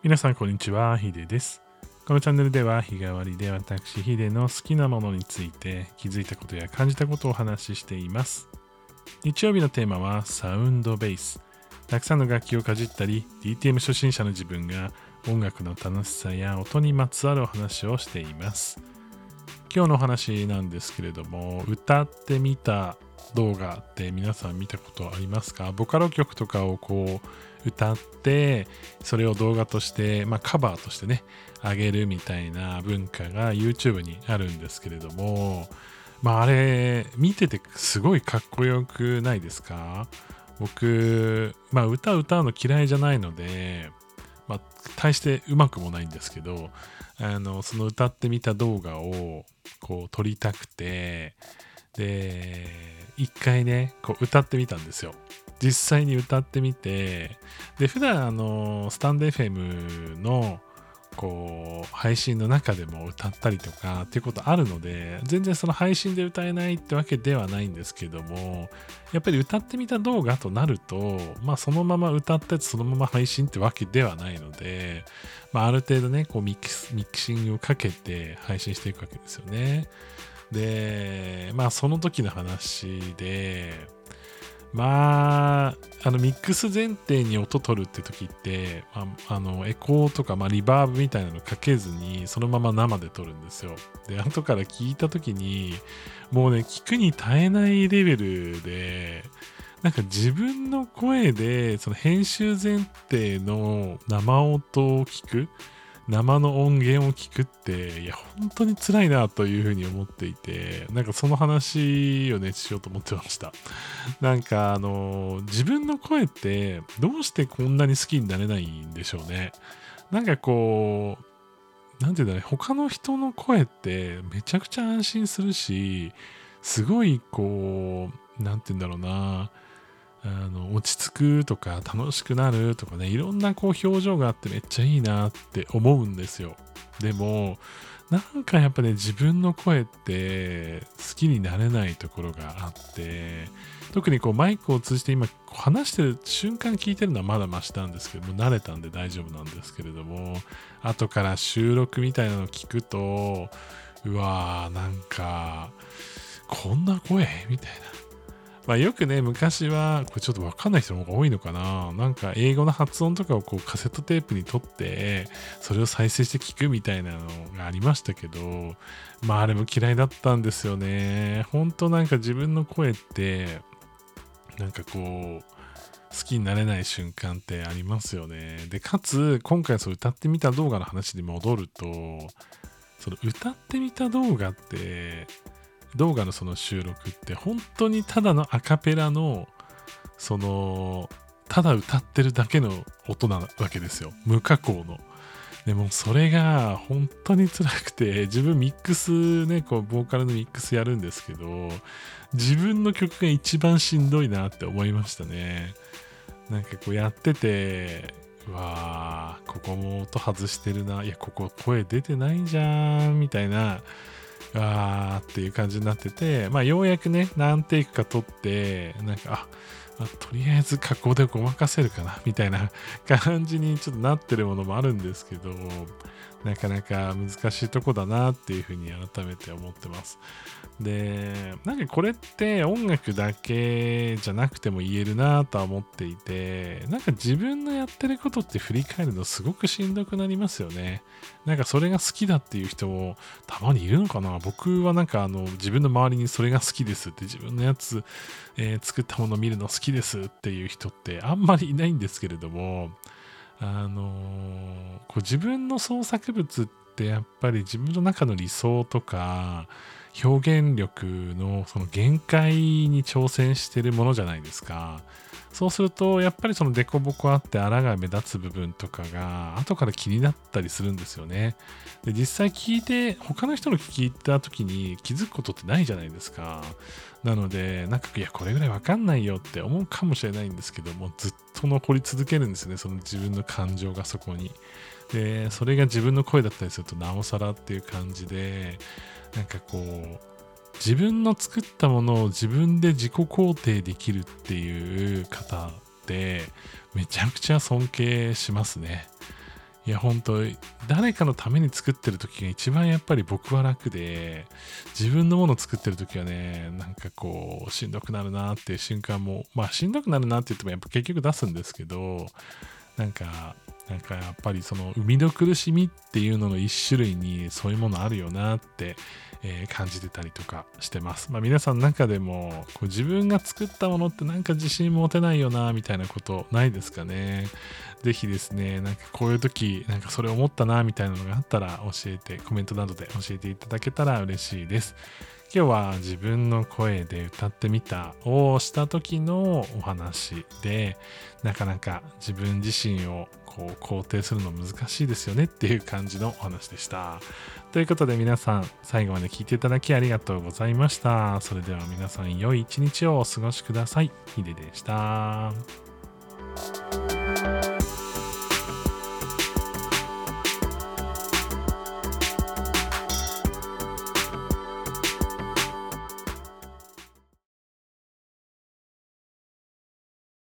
皆さんこんにちは、ヒデです。このチャンネルでは日替わりで私ヒデの好きなものについて気づいたことや感じたことをお話ししています。日曜日のテーマはサウンドベース。たくさんの楽器をかじったり、DTM 初心者の自分が音楽の楽しさや音にまつわるお話をしています。今日のお話なんですけれども、歌ってみた動画って皆さん見たことありますか？ボカロ曲とかをこう歌ってそれを動画として、まあ、カバーとしてね上げるみたいな文化が YouTube にあるんですけれどもまああれ見ててすごいかっこよくないですか？僕、まあ、歌歌うの嫌いじゃないので、まあ、大してうまくもないんですけどあのその歌ってみた動画をこう撮りたくてで一回ねこう歌ってみたんですよ。実際に歌ってみてで普段あのスタンド FM のこう配信の中でも歌ったりとかっていうことあるので全然その配信で歌えないってわけではないんですけどもやっぱり歌ってみた動画となるとまあそのまま歌ってそのまま配信ってわけではないので、まあ、ある程度ねこうミキシングをかけて配信していくわけですよね。でまあその時の話でまあ、あのミックス前提に音取るって時って、あ、あのエコーとか、まあ、リバーブみたいなのかけずにそのまま生で撮るんですよ。で、後から聞いた時にもうね、聞くに耐えないレベルで、なんか自分の声でその編集前提の生音を聞く生の音源を聞くって、いや、本当に辛いなというふうに思っていて、なんかその話をね、しようと思ってました。なんか、あの、自分の声って、どうしてこんなに好きになれないんでしょうね。なんかこう、なんていうんだろうね、他の人の声ってめちゃくちゃ安心するし、すごいこう、なんていうんだろうな、あの落ち着くとか楽しくなるとかねいろんなこう表情があってめっちゃいいなって思うんですよ。でもなんかやっぱね自分の声って好きになれないところがあって特にこうマイクを通じて今話してる瞬間聞いてるのはまだマシなんですけども慣れたんで大丈夫なんですけれども後から収録みたいなの聞くとうわーなんかこんな声？みたいな。まあ、よくね、昔は、これちょっとわかんない人の方が多いのかな。なんか英語の発音とかをこうカセットテープに取って、それを再生して聞くみたいなのがありましたけど、まああれも嫌いだったんですよね。本当なんか自分の声って、なんかこう、好きになれない瞬間ってありますよね。で、かつ、今回そう歌ってみた動画の話に戻ると、その歌ってみた動画って、動画のその収録って本当にただのアカペラのそのただ歌ってるだけの音なわけですよ。無加工の。でもそれが本当に辛くて自分ミックスねこうボーカルのミックスやるんですけど自分の曲が一番しんどいなって思いましたね。なんかこうやっててわーここも音外してるな。いやここ声出てないじゃんみたいなあーっていう感じになってて、まあ、ようやくね、何テイクか撮って、なんか、あ、あとりあえず加工でごまかせるかな、みたいな 感じにちょっとなってるものもあるんですけど、なかなか難しいとこだなっていうふうに改めて思ってます。で、なんかこれって音楽だけじゃなくても言えるなとは思っていて、なんか自分のやってることって振り返るのすごくしんどくなりますよね。なんかそれが好きだっていう人もたまにいるのかな僕はなんかあの自分の周りにそれが好きですって自分のやつ、えー作ったもの見るの好きですっていう人ってあんまりいないんですけれどもあのこう自分の創作物ってやっぱり自分の中の理想とか表現力のその限界に挑戦してるものじゃないですか。そうすると、やっぱりその凸凹あって荒が目立つ部分とかが後から気になったりするんですよね。で実際聞いて、他の人の聞いた時に気づくことってないじゃないですか。なので、なんか、いや、これぐらいわかんないよって思うかもしれないんですけども、ずっと残り続けるんですね、その自分の感情がそこに。で、それが自分の声だったりすると、なおさらっていう感じで、なんかこう、自分の作ったものを自分で自己肯定できるっていう方ってめちゃくちゃ尊敬しますね。いや本当誰かのために作ってる時が一番やっぱり僕は楽で自分のものを作ってる時はねなんかこうしんどくなるなっていう瞬間もまあしんどくなるなって言ってもやっぱ結局出すんですけどなんかなんかやっぱりその生みの苦しみっていうのの一種類にそういうものあるよなって、えー、感じてたりとかしてます。まあ皆さんの中でもこう自分が作ったものってなんか自信持てないよなみたいなことないですかね。ぜひですね、なんかこういう時なんかそれ思ったなみたいなのがあったら教えて、コメントなどで教えていただけたら嬉しいです。今日は自分の声で歌ってみたをした時のお話でなかなか自分自身をこう肯定するの難しいですよねっていう感じのお話でした。ということで皆さん最後まで聞いていただきありがとうございました。それでは皆さん良い一日をお過ごしください。ヒデでした。